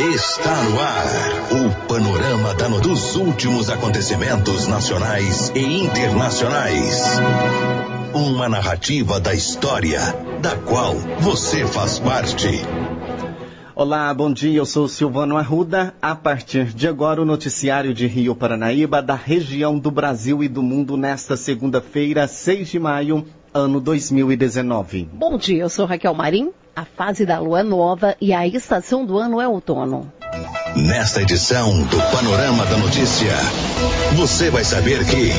Está no ar o panorama da dos últimos acontecimentos nacionais e internacionais. Uma narrativa da história, da qual você faz parte. Olá, bom dia. Eu sou Silvano Arruda. A partir de agora, o noticiário de Rio Paranaíba, da região do Brasil e do mundo, nesta segunda-feira, 6 de maio, ano 2019. Bom dia, eu sou Raquel Marim. A fase da lua é nova e a estação do ano é outono. Nesta edição do Panorama da Notícia, você vai saber que.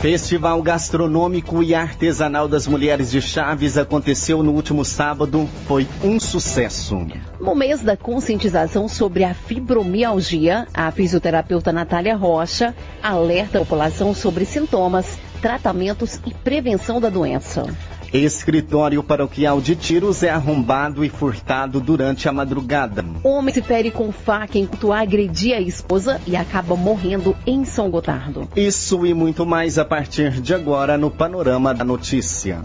Festival Gastronômico e Artesanal das Mulheres de Chaves aconteceu no último sábado. Foi um sucesso. No mês da conscientização sobre a fibromialgia, a fisioterapeuta Natália Rocha alerta a população sobre sintomas, tratamentos e prevenção da doença. Escritório paroquial de Tiros é arrombado e furtado durante a madrugada. Homem se fere com faca enquanto agredia a esposa e acaba morrendo em São Gotardo. Isso e muito mais a partir de agora no Panorama da Notícia.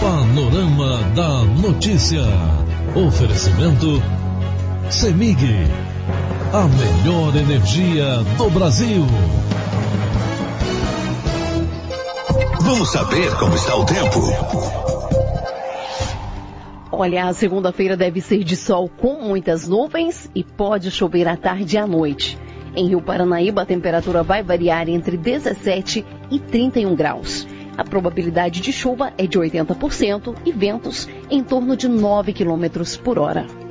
Panorama da Notícia. Oferecimento Semig. A melhor energia do Brasil. Vamos saber como está o tempo. Olha, a segunda-feira deve ser de sol com muitas nuvens e pode chover à tarde e à noite. Em Rio Paranaíba, a temperatura vai variar entre 17 e 31 graus. A probabilidade de chuva é de 80% e ventos em torno de 9 quilômetros por hora.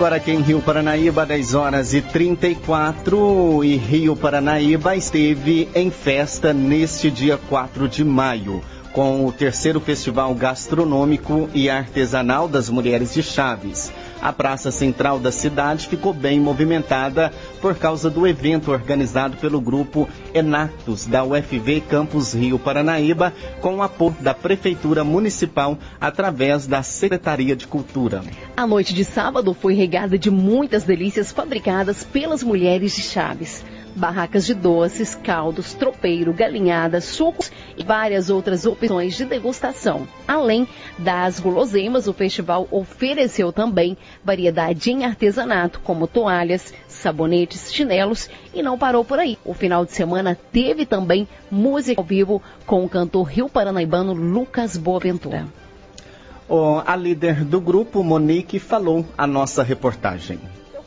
Agora aqui em Rio Paranaíba, 10 horas e 34, e Rio Paranaíba esteve em festa neste dia 4 de maio, com o terceiro Festival Gastronômico e Artesanal das Mulheres de Chaves. A praça central da cidade ficou bem movimentada por causa do evento organizado pelo grupo Enactus da UFV Campus Rio Paranaíba, com o apoio da Prefeitura Municipal através da Secretaria de Cultura. A noite de sábado foi regada de muitas delícias fabricadas pelas mulheres de Chaves. Barracas de doces, caldos, tropeiro, galinhadas, sucos e várias outras opções de degustação. Além das guloseimas, o festival ofereceu também variedade em artesanato, como toalhas, sabonetes, chinelos e não parou por aí. O final de semana teve também música ao vivo com o cantor rio paranaibano Lucas Boaventura. A líder do grupo, Monique, falou a nossa reportagem.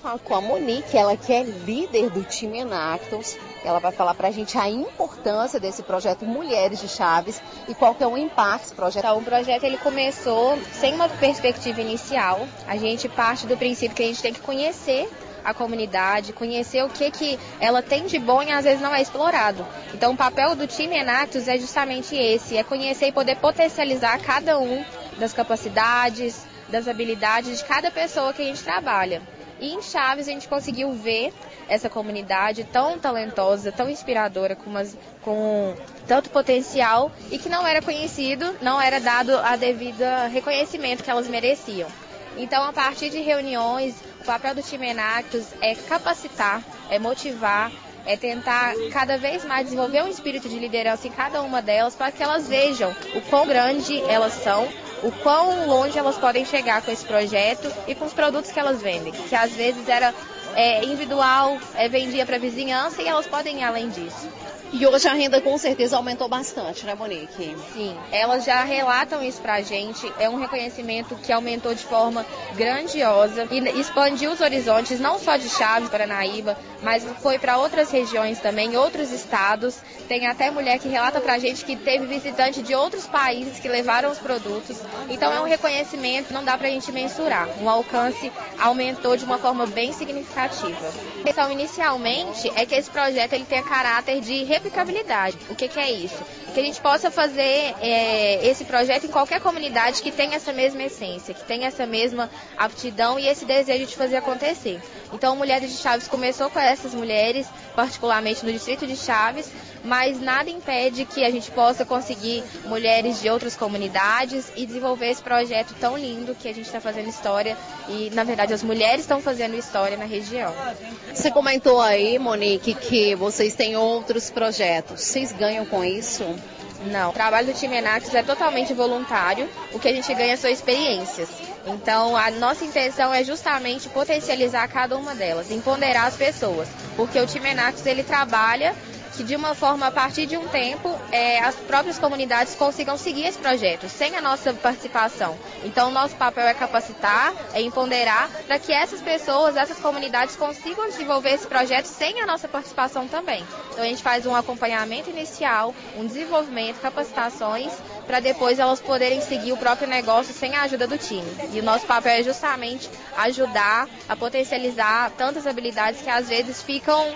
Falo com a Monique, ela que é líder do time Enactus. Ela vai falar para a gente a importância desse projeto Mulheres de Chaves e qual que é o impacto desse projeto. Então, o projeto ele começou sem uma perspectiva inicial. A gente parte do princípio que a gente tem que conhecer a comunidade, conhecer o que, que ela tem de bom e às vezes não é explorado. Então, o papel do time Enactus é justamente esse, é conhecer e poder potencializar cada um das capacidades, das habilidades de cada pessoa que a gente trabalha. E em Chaves a gente conseguiu ver essa comunidade tão talentosa, tão inspiradora, com, umas, com tanto potencial e que não era conhecido, não era dado a devido reconhecimento que elas mereciam. Então, a partir de reuniões, o papel do time Enactus é capacitar, é motivar, é tentar cada vez mais desenvolver um espírito de liderança em cada uma delas para que elas vejam o quão grande elas são, o quão longe elas podem chegar com esse projeto e com os produtos que elas vendem, que às vezes era é, individual, é, vendia para a vizinhança e elas podem ir além disso. E hoje a renda com certeza aumentou bastante, né, Monique? Sim, elas já relatam isso pra gente. É um reconhecimento que aumentou de forma grandiosa e expandiu os horizontes, não só de Chaves, Paranaíba, mas foi para outras regiões também, outros estados. Tem até mulher que relata pra gente que teve visitante de outros países que levaram os produtos. Então é um reconhecimento, não dá pra gente mensurar. O alcance aumentou de uma forma bem significativa. A questão inicialmente é que esse projeto ele tenha caráter de replicabilidade. O que, que é isso? Que a gente possa fazer é, esse projeto em qualquer comunidade que tenha essa mesma essência, que tenha essa mesma aptidão e esse desejo de fazer acontecer. Então, Mulheres de Chaves começou com essas mulheres, particularmente no distrito de Chaves, mas nada impede que a gente possa conseguir mulheres de outras comunidades e desenvolver esse projeto tão lindo que a gente está fazendo história e, na verdade, as mulheres estão fazendo história na região. Você comentou aí, Monique, que vocês têm outros projetos. Vocês ganham com isso? Não, o trabalho do time Enax é totalmente voluntário, o que a gente ganha são experiências. Então, a nossa intenção é justamente potencializar cada uma delas, empoderar as pessoas, porque o time Enax ele trabalha que de uma forma, a partir de um tempo, é, as próprias comunidades consigam seguir esse projeto, sem a nossa participação. Então, o nosso papel é capacitar, é empoderar, para que essas pessoas, essas comunidades consigam desenvolver esse projeto sem a nossa participação também. Então, a gente faz um acompanhamento inicial, um desenvolvimento, capacitações, para depois elas poderem seguir o próprio negócio sem a ajuda do time. E o nosso papel é justamente ajudar a potencializar tantas habilidades que às vezes ficam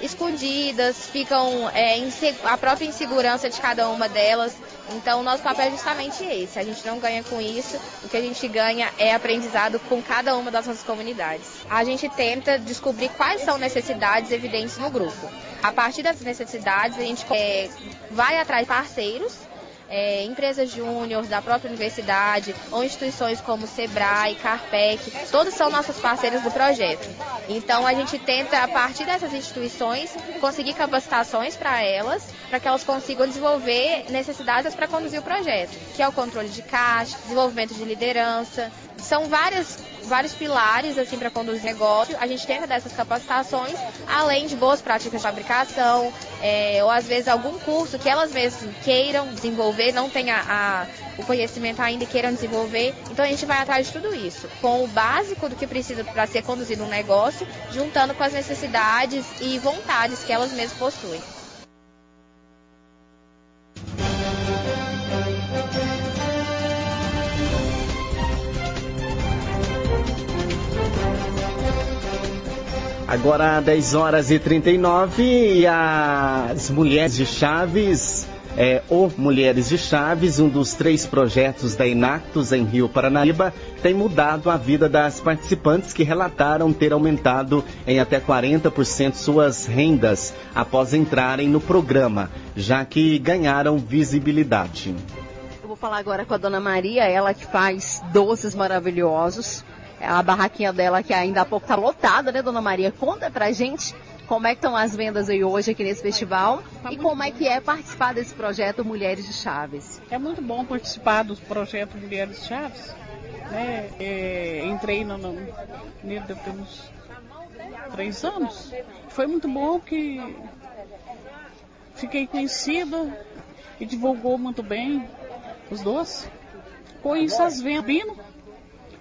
escondidas, ficam é, a própria insegurança de cada uma delas. Então, nosso papel é justamente esse. A gente não ganha com isso, o que a gente ganha é aprendizado com cada uma das nossas comunidades. A gente tenta descobrir quais são necessidades evidentes no grupo. A partir dessas necessidades, a gente é, vai atrás de parceiros é, empresas júnior da própria universidade ou instituições como Sebrae, Carpec, todos são nossas parceiras do projeto. Então a gente tenta, a partir dessas instituições, conseguir capacitações para elas, para que elas consigam desenvolver necessidades para conduzir o projeto, que é o controle de caixa, desenvolvimento de liderança. São várias vários pilares assim para conduzir negócio. A gente tenta dessas capacitações, além de boas práticas de fabricação, é, ou às vezes algum curso que elas mesmas queiram desenvolver, não tenha a, o conhecimento ainda e queiram desenvolver. Então a gente vai atrás de tudo isso, com o básico do que precisa para ser conduzido um negócio, juntando com as necessidades e vontades que elas mesmas possuem. Agora 10 horas e 39 e as Mulheres de Chaves, é, ou Mulheres de Chaves, um dos três projetos da Inactus em Rio Paranaíba, tem mudado a vida das participantes que relataram ter aumentado em até 40% suas rendas após entrarem no programa, já que ganharam visibilidade. Eu vou falar agora com a dona Maria, ela que faz doces maravilhosos a barraquinha dela que ainda há pouco tá lotada, né, dona Maria? Conta pra gente como é que estão as vendas aí hoje aqui nesse festival tá e como é que é participar desse projeto Mulheres de Chaves. É muito bom participar do projeto Mulheres de Chaves. Né? É, entrei no, no, nele deve ter uns três anos. Foi muito bom que fiquei conhecida e divulgou muito bem os doces. Com isso as vendas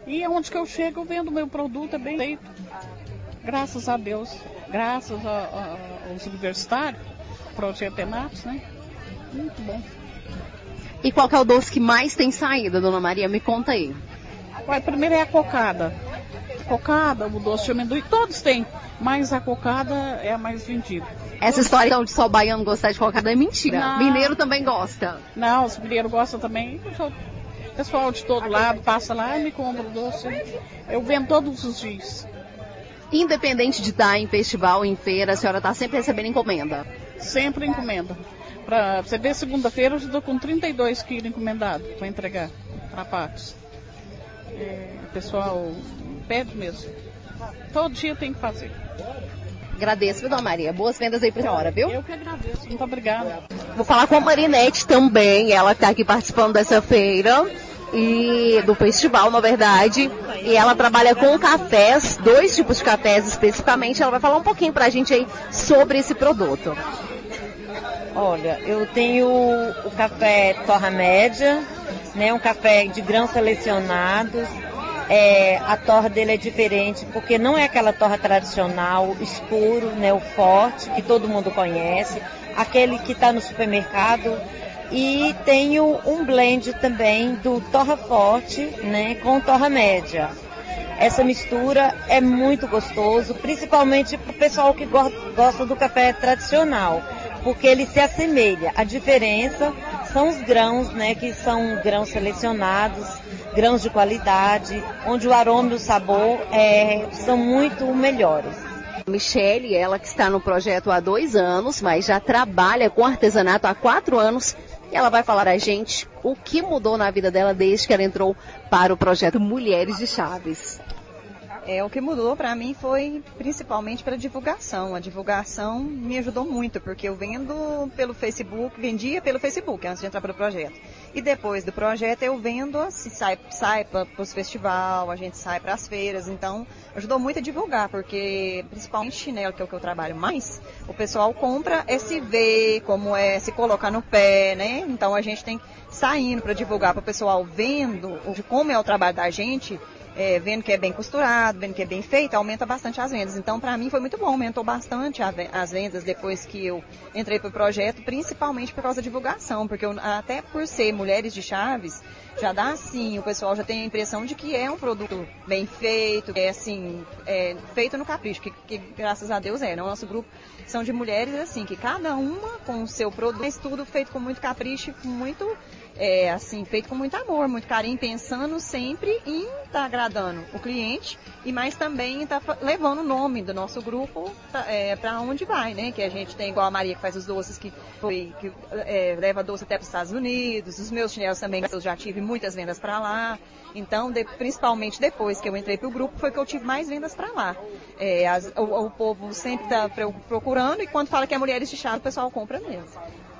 e onde que eu chego, eu vendo meu produto, é bem feito. Graças a Deus, graças a, a, aos universitários, projeto Enatos, né? Muito bom. E qual que é o doce que mais tem saída, dona Maria? Me conta aí. Ué, primeiro é a cocada. Cocada, o doce de amendoim, todos têm, mas a cocada é a mais vendida. Essa história então, de só baiano gostar de cocada é mentira. Não. Mineiro também gosta. Não, os mineiros gostam também. Pessoal de todo lado passa lá e me compra o doce. Eu vendo todos os dias. Independente de estar em festival, em feira, a senhora está sempre recebendo encomenda? Sempre encomenda. Para você ver, segunda-feira eu estou com 32 quilos encomendado para entregar para Patos. É, o pessoal pede mesmo. Todo dia tem que fazer. Agradeço, viu, Dona Maria? Boas vendas aí pra senhora, viu? Eu que agradeço. Muito obrigada. Vou falar com a Marinete também, ela está aqui participando dessa feira e do festival, na verdade. E ela trabalha com cafés, dois tipos de cafés especificamente. Ela vai falar um pouquinho para a gente aí sobre esse produto. Olha, eu tenho o café Torra Média, né, um café de grãos selecionados. É, a torra dele é diferente porque não é aquela torra tradicional, escuro, né, o forte, que todo mundo conhece, aquele que está no supermercado e tenho um blend também do torra forte, né, com torra média. Essa mistura é muito gostoso, principalmente para o pessoal que gosta do café tradicional, porque ele se assemelha. A diferença são os grãos, né, que são grãos selecionados, grãos de qualidade, onde o aroma e o sabor é, são muito melhores. Michele, ela que está no projeto há dois anos, mas já trabalha com artesanato há quatro anos, e ela vai falar a gente o que mudou na vida dela desde que ela entrou para o projeto Mulheres de Chaves. É, o que mudou para mim foi principalmente para divulgação. A divulgação me ajudou muito, porque eu vendo pelo Facebook, vendia pelo Facebook antes de entrar pelo projeto. E depois do projeto eu vendo, assim, sai, sai para os festivais, a gente sai para as feiras, então ajudou muito a divulgar, porque principalmente chinelo, que é o que eu trabalho mais, o pessoal compra é se ver, como é se colocar no pé, né? Então a gente tem saindo para divulgar para o pessoal vendo como é o trabalho da gente, é, vendo que é bem costurado, vendo que é bem feito, aumenta bastante as vendas. Então, para mim foi muito bom, aumentou bastante as vendas depois que eu entrei para o projeto, principalmente por causa da divulgação, porque eu, até por ser mulheres de Chaves, já dá assim, o pessoal já tem a impressão de que é um produto bem feito, é assim, é, feito no capricho, que, que graças a Deus é. Né? O nosso grupo são de mulheres assim, que cada uma com o seu produto, mas tudo feito com muito capricho, muito é, assim, feito com muito amor, muito carinho, pensando sempre em estar tá agradando o cliente e mais também estar tá levando o nome do nosso grupo para é, onde vai, né? Que a gente tem igual a Maria que faz os doces que, foi, que é, leva doce até para os Estados Unidos, os meus chinelos também, eu já tive muitas vendas para lá. Então, de, principalmente depois que eu entrei para o grupo, foi que eu tive mais vendas para lá. É, as, o, o, povo sempre está procurando e quando fala que é mulheres de chá, o pessoal compra mesmo.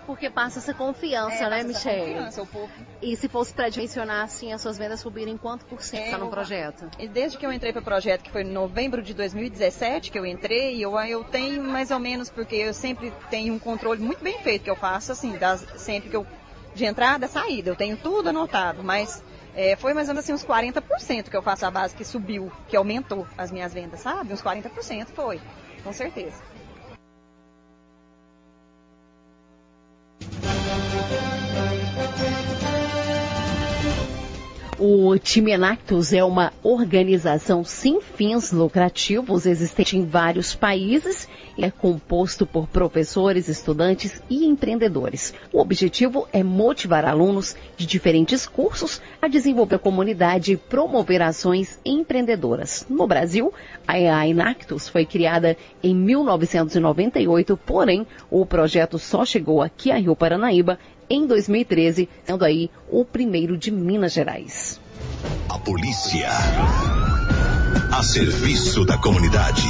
Porque passa essa confiança, é, né, Michelle? Confiança, o povo... E se fosse para dimensionar assim, as suas vendas subirem quanto por cento está no projeto? E desde que eu entrei para o projeto, que foi em novembro de 2017 que eu entrei, eu, eu tenho mais ou menos, porque eu sempre tenho um controle muito bem feito que eu faço, assim, das, sempre que eu. De entrada, saída, eu tenho tudo anotado, mas é, foi mais ou menos assim uns 40% que eu faço a base que subiu, que aumentou as minhas vendas, sabe? Uns 40% foi, com certeza. O Time Enactus é uma organização sem fins lucrativos existente em vários países e é composto por professores, estudantes e empreendedores. O objetivo é motivar alunos de diferentes cursos a desenvolver a comunidade e promover ações empreendedoras. No Brasil, a Enactus foi criada em 1998, porém o projeto só chegou aqui a Rio Paranaíba em 2013, sendo aí o primeiro de Minas Gerais. A polícia. A serviço da comunidade.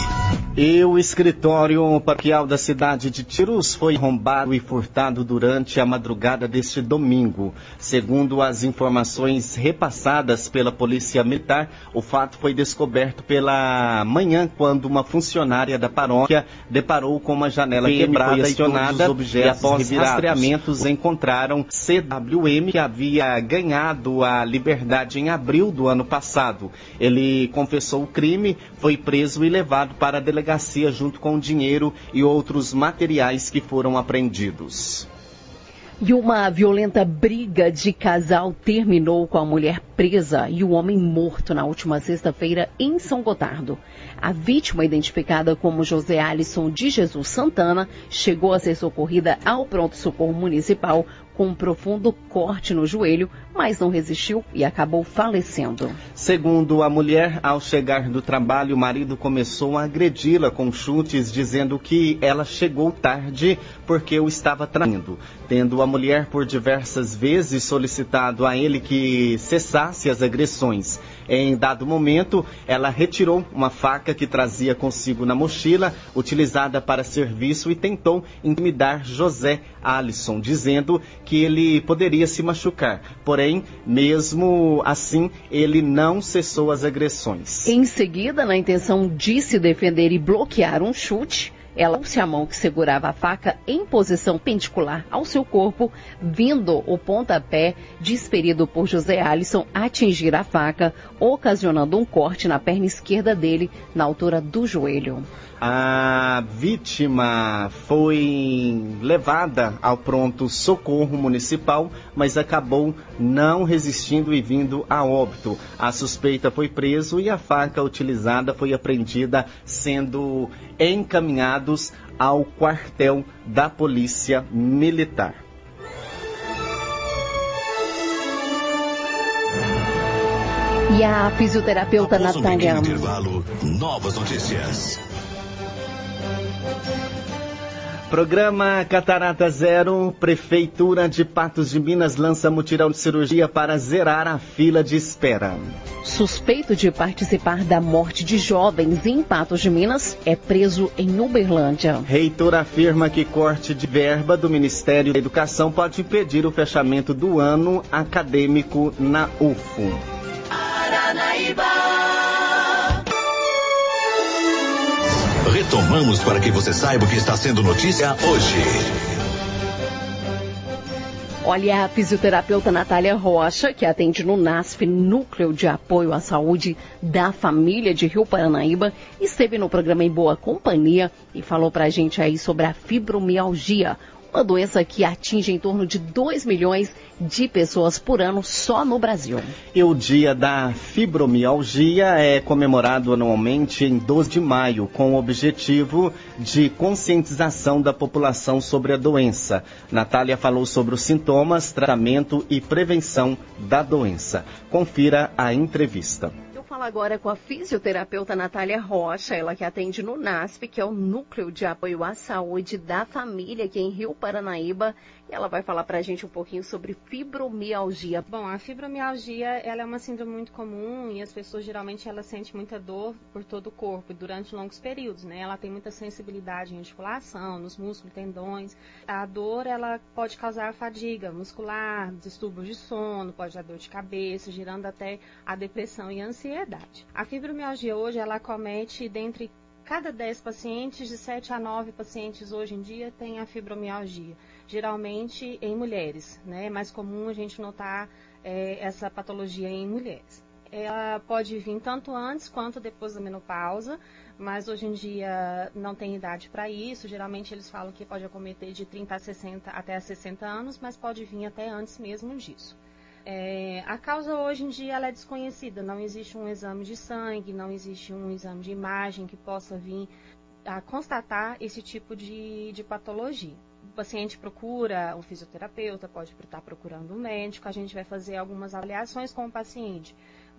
E o escritório paroquial da cidade de Tirus foi arrombado e furtado durante a madrugada deste domingo. Segundo as informações repassadas pela Polícia Militar, o fato foi descoberto pela manhã quando uma funcionária da paróquia deparou com uma janela PM quebrada e acionada objetos e após revirados. rastreamentos encontraram CWM que havia ganhado a liberdade em abril do ano passado. Ele confessou o crime, foi preso e levado para a delegacia delegacia junto com o dinheiro e outros materiais que foram apreendidos. E uma violenta briga de casal terminou com a mulher presa e o homem morto na última sexta-feira em São Gotardo. A vítima, identificada como José Alisson de Jesus Santana, chegou a ser socorrida ao pronto-socorro municipal com um profundo corte no joelho, mas não resistiu e acabou falecendo. Segundo a mulher, ao chegar do trabalho, o marido começou a agredi-la com chutes, dizendo que ela chegou tarde porque o estava traindo. Tendo a mulher por diversas vezes solicitado a ele que cessasse as agressões. Em dado momento, ela retirou uma faca que trazia consigo na mochila, utilizada para serviço, e tentou intimidar José Alisson, dizendo que ele poderia se machucar. Porém, mesmo assim, ele não cessou as agressões. Em seguida, na intenção de se defender e bloquear um chute, ela pôs a mão que segurava a faca em posição pendicular ao seu corpo, vindo o pontapé desferido por José Alisson atingir a faca, ocasionando um corte na perna esquerda dele, na altura do joelho. A vítima foi levada ao pronto socorro municipal, mas acabou não resistindo e vindo a óbito. A suspeita foi preso e a faca utilizada foi apreendida, sendo encaminhados ao quartel da Polícia Militar. E a fisioterapeuta Após Natália. Um intervalo, novas notícias. Programa Catarata Zero, Prefeitura de Patos de Minas lança mutirão de cirurgia para zerar a fila de espera. Suspeito de participar da morte de jovens em Patos de Minas é preso em Uberlândia. Reitor afirma que corte de verba do Ministério da Educação pode impedir o fechamento do ano acadêmico na UFO. Paranaíba. Retomamos para que você saiba o que está sendo notícia hoje. Olha, a fisioterapeuta Natália Rocha, que atende no NASF, Núcleo de Apoio à Saúde da Família de Rio Paranaíba, esteve no programa Em Boa Companhia e falou pra gente aí sobre a fibromialgia, uma doença que atinge em torno de 2 milhões de pessoas por ano só no Brasil. E o dia da fibromialgia é comemorado anualmente em 12 de maio, com o objetivo de conscientização da população sobre a doença. Natália falou sobre os sintomas, tratamento e prevenção da doença. Confira a entrevista fala agora com a fisioterapeuta Natália Rocha, ela que atende no NASP, que é o Núcleo de Apoio à Saúde da Família aqui em Rio Paranaíba. E ela vai falar para a gente um pouquinho sobre fibromialgia. Bom, a fibromialgia ela é uma síndrome muito comum e as pessoas geralmente elas sentem muita dor por todo o corpo durante longos períodos, né? Ela tem muita sensibilidade em articulação, nos músculos, tendões. A dor ela pode causar fadiga muscular, distúrbios de sono, pode dar dor de cabeça, gerando até a depressão e a ansiedade. A fibromialgia hoje ela comete dentre cada 10 pacientes, de 7 a 9 pacientes hoje em dia têm a fibromialgia geralmente em mulheres, né? É mais comum a gente notar é, essa patologia em mulheres. Ela pode vir tanto antes quanto depois da menopausa, mas hoje em dia não tem idade para isso. Geralmente eles falam que pode acometer de 30 a 60 até a 60 anos, mas pode vir até antes mesmo disso. É, a causa hoje em dia é desconhecida, não existe um exame de sangue, não existe um exame de imagem que possa vir a constatar esse tipo de, de patologia o paciente procura um fisioterapeuta, pode estar procurando um médico, a gente vai fazer algumas avaliações com o paciente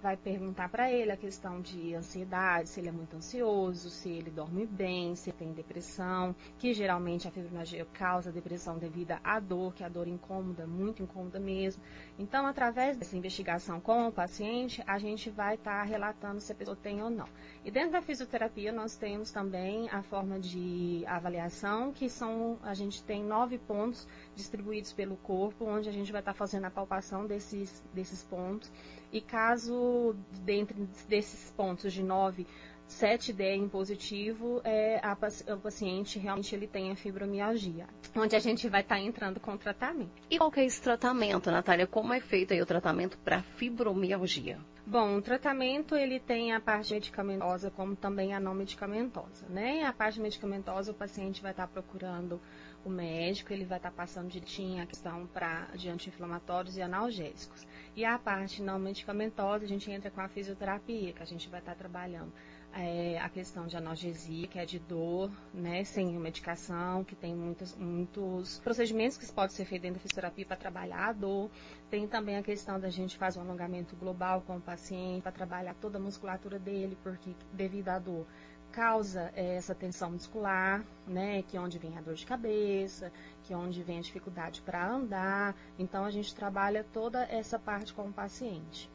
vai perguntar para ele a questão de ansiedade, se ele é muito ansioso, se ele dorme bem, se tem depressão, que geralmente a fibromialgia causa depressão devido à dor, que a dor incômoda, muito incômoda mesmo. Então, através dessa investigação com o paciente, a gente vai estar tá relatando se a pessoa tem ou não. E dentro da fisioterapia, nós temos também a forma de avaliação, que são, a gente tem nove pontos distribuídos pelo corpo, onde a gente vai estar tá fazendo a palpação desses, desses pontos. E caso dentre desses pontos de 9, 7 derem positivo, é, a, o paciente realmente ele tem a fibromialgia, onde a gente vai estar tá entrando com o tratamento. E qual que é esse tratamento, Natália? Como é feito aí o tratamento para fibromialgia? Bom, o tratamento ele tem a parte medicamentosa como também a não medicamentosa, né? A parte medicamentosa o paciente vai estar tá procurando o médico, ele vai estar tá passando direitinho a questão pra, de anti-inflamatórios e analgésicos. E a parte não medicamentosa, a gente entra com a fisioterapia, que a gente vai estar tá trabalhando é, a questão de analgesia, que é de dor, né, sem medicação, que tem muitos, muitos procedimentos que podem ser feitos dentro da fisioterapia para trabalhar a dor. Tem também a questão da gente fazer um alongamento global com o paciente, para trabalhar toda a musculatura dele, porque devido à dor causa é, essa tensão muscular, né, que é onde vem a dor de cabeça, que é onde vem a dificuldade para andar. Então a gente trabalha toda essa parte com o paciente.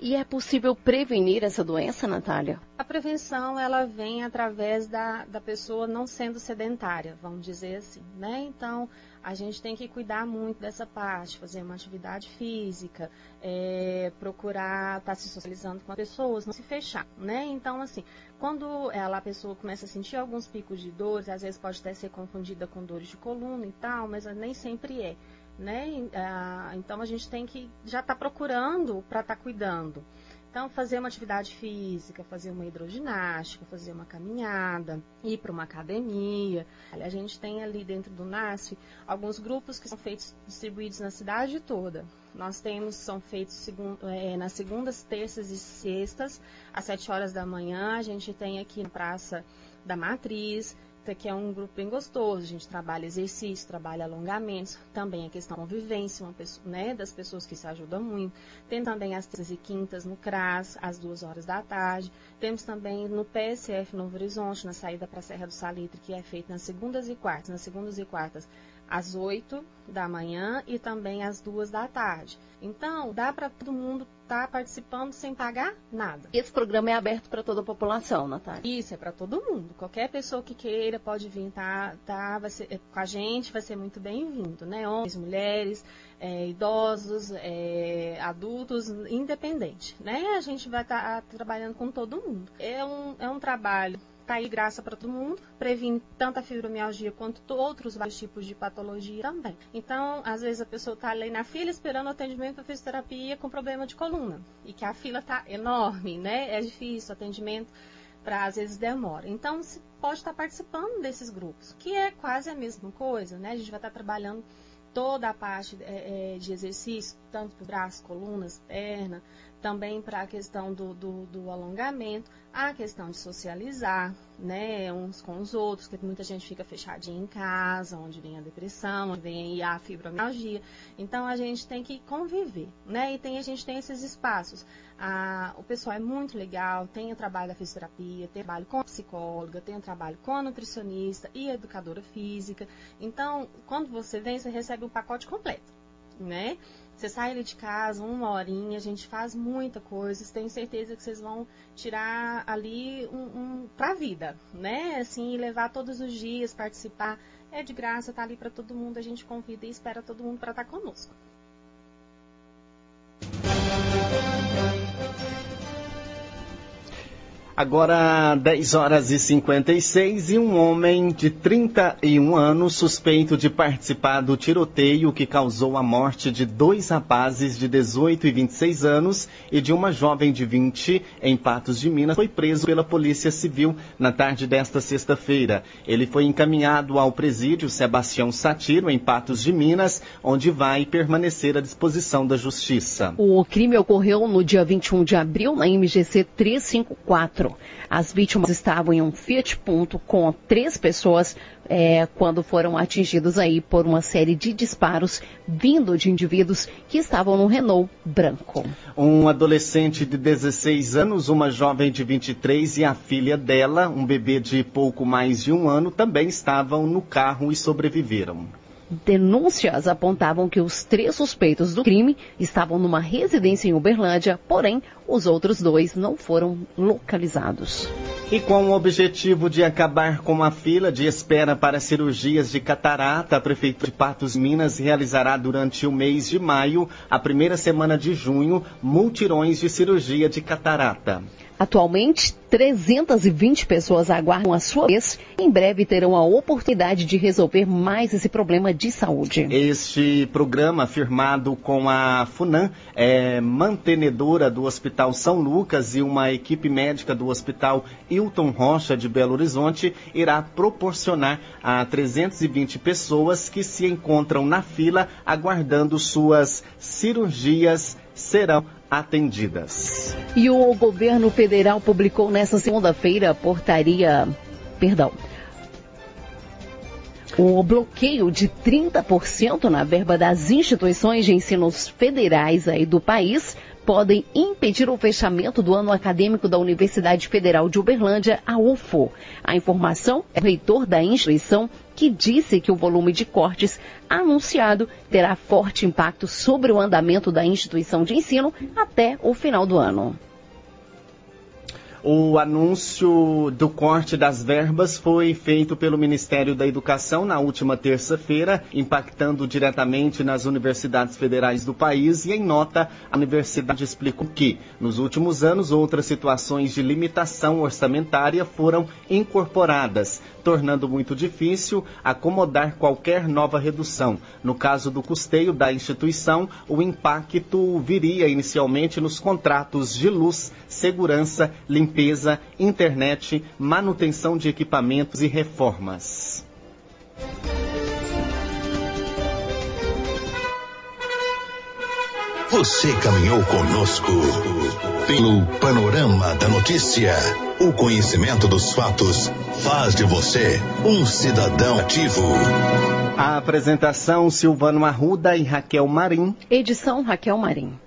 E é possível prevenir essa doença, Natália? A prevenção, ela vem através da, da pessoa não sendo sedentária, vamos dizer assim, né? Então, a gente tem que cuidar muito dessa parte, fazer uma atividade física, é, procurar estar tá se socializando com as pessoas, não se fechar, né? Então, assim, quando ela, a pessoa começa a sentir alguns picos de dores, às vezes pode até ser confundida com dores de coluna e tal, mas nem sempre é, né? Ah, então, a gente tem que já estar tá procurando para estar tá cuidando. Então, fazer uma atividade física, fazer uma hidroginástica, fazer uma caminhada, ir para uma academia. A gente tem ali dentro do NASF alguns grupos que são feitos distribuídos na cidade toda. Nós temos, são feitos é, nas segundas, terças e sextas, às 7 horas da manhã. A gente tem aqui na Praça da Matriz, que é um grupo bem gostoso. A gente trabalha exercício, trabalha alongamentos, também a questão convivência, uma pessoa, né, das pessoas que se ajudam muito. Tem também as terças e quintas no CRAS, às duas horas da tarde. Temos também no PSF Novo Horizonte, na saída para a Serra do Salitre, que é feito nas segundas e quartas. Nas segundas e quartas, às 8 da manhã e também às 2 da tarde. Então, dá para todo mundo estar tá participando sem pagar nada. Esse programa é aberto para toda a população, Natália? Isso, é para todo mundo. Qualquer pessoa que queira pode vir tá, tá, vai ser, é, com a gente, vai ser muito bem-vindo, né? Homens, mulheres, é, idosos, é, adultos, independente, né? A gente vai estar tá, trabalhando com todo mundo. É um, é um trabalho Tá aí graça para todo mundo, previne tanto a fibromialgia quanto outros vários tipos de patologia também. Então, às vezes a pessoa está ali na fila esperando atendimento para fisioterapia com problema de coluna e que a fila está enorme, né? É difícil o atendimento para às vezes demora. Então, se pode estar tá participando desses grupos, que é quase a mesma coisa, né? A gente vai estar tá trabalhando toda a parte é, é de exercício, tanto para braço, colunas, perna, também para a questão do, do, do, alongamento, a questão de socializar, né, uns com os outros, que muita gente fica fechadinha em casa, onde vem a depressão, onde vem a fibromialgia. Então a gente tem que conviver, né? E tem, a gente tem esses espaços. o pessoal é muito legal, tem o trabalho da fisioterapia, tem o trabalho com a psicóloga, tem o trabalho com a nutricionista e a educadora física. Então, quando você vem, você recebe um pacote completo, né? Você sai ali de casa, uma horinha, a gente faz muita coisa. Tenho certeza que vocês vão tirar ali um, um para a vida, né? Assim, levar todos os dias, participar. É de graça, tá ali para todo mundo. A gente convida e espera todo mundo para estar tá conosco. Agora 10 horas e 56 e um homem de 31 anos suspeito de participar do tiroteio que causou a morte de dois rapazes de 18 e 26 anos e de uma jovem de 20 em Patos de Minas foi preso pela Polícia Civil na tarde desta sexta-feira. Ele foi encaminhado ao presídio Sebastião Satiro em Patos de Minas, onde vai permanecer à disposição da Justiça. O crime ocorreu no dia 21 de abril na MGC 354. As vítimas estavam em um Fiat Punto com três pessoas é, quando foram atingidos aí por uma série de disparos vindo de indivíduos que estavam no Renault branco. Um adolescente de 16 anos, uma jovem de 23 e a filha dela, um bebê de pouco mais de um ano, também estavam no carro e sobreviveram. Denúncias apontavam que os três suspeitos do crime estavam numa residência em Uberlândia, porém, os outros dois não foram localizados. E com o objetivo de acabar com a fila de espera para cirurgias de catarata, a Prefeitura de Patos Minas realizará durante o mês de maio, a primeira semana de junho, multirões de cirurgia de catarata. Atualmente, 320 pessoas aguardam a sua vez e em breve terão a oportunidade de resolver mais esse problema de saúde. Este programa, firmado com a FUNAM, é mantenedora do Hospital São Lucas e uma equipe médica do Hospital Hilton Rocha de Belo Horizonte, irá proporcionar a 320 pessoas que se encontram na fila aguardando suas cirurgias serão atendidas. E o governo federal publicou nesta segunda-feira a portaria, perdão, o bloqueio de 30% na verba das instituições de ensinos federais aí do país podem impedir o fechamento do ano acadêmico da Universidade Federal de Uberlândia, a UFO. A informação é do reitor da instituição que disse que o volume de cortes anunciado terá forte impacto sobre o andamento da instituição de ensino até o final do ano. O anúncio do corte das verbas foi feito pelo Ministério da Educação na última terça-feira, impactando diretamente nas universidades federais do país. E em nota, a universidade explicou que, nos últimos anos, outras situações de limitação orçamentária foram incorporadas, tornando muito difícil acomodar qualquer nova redução. No caso do custeio da instituição, o impacto viria inicialmente nos contratos de luz, segurança, limpeza, internet, manutenção de equipamentos e reformas. Você caminhou conosco pelo panorama da notícia. O conhecimento dos fatos faz de você um cidadão ativo. A apresentação Silvano Arruda e Raquel Marim. Edição Raquel Marim.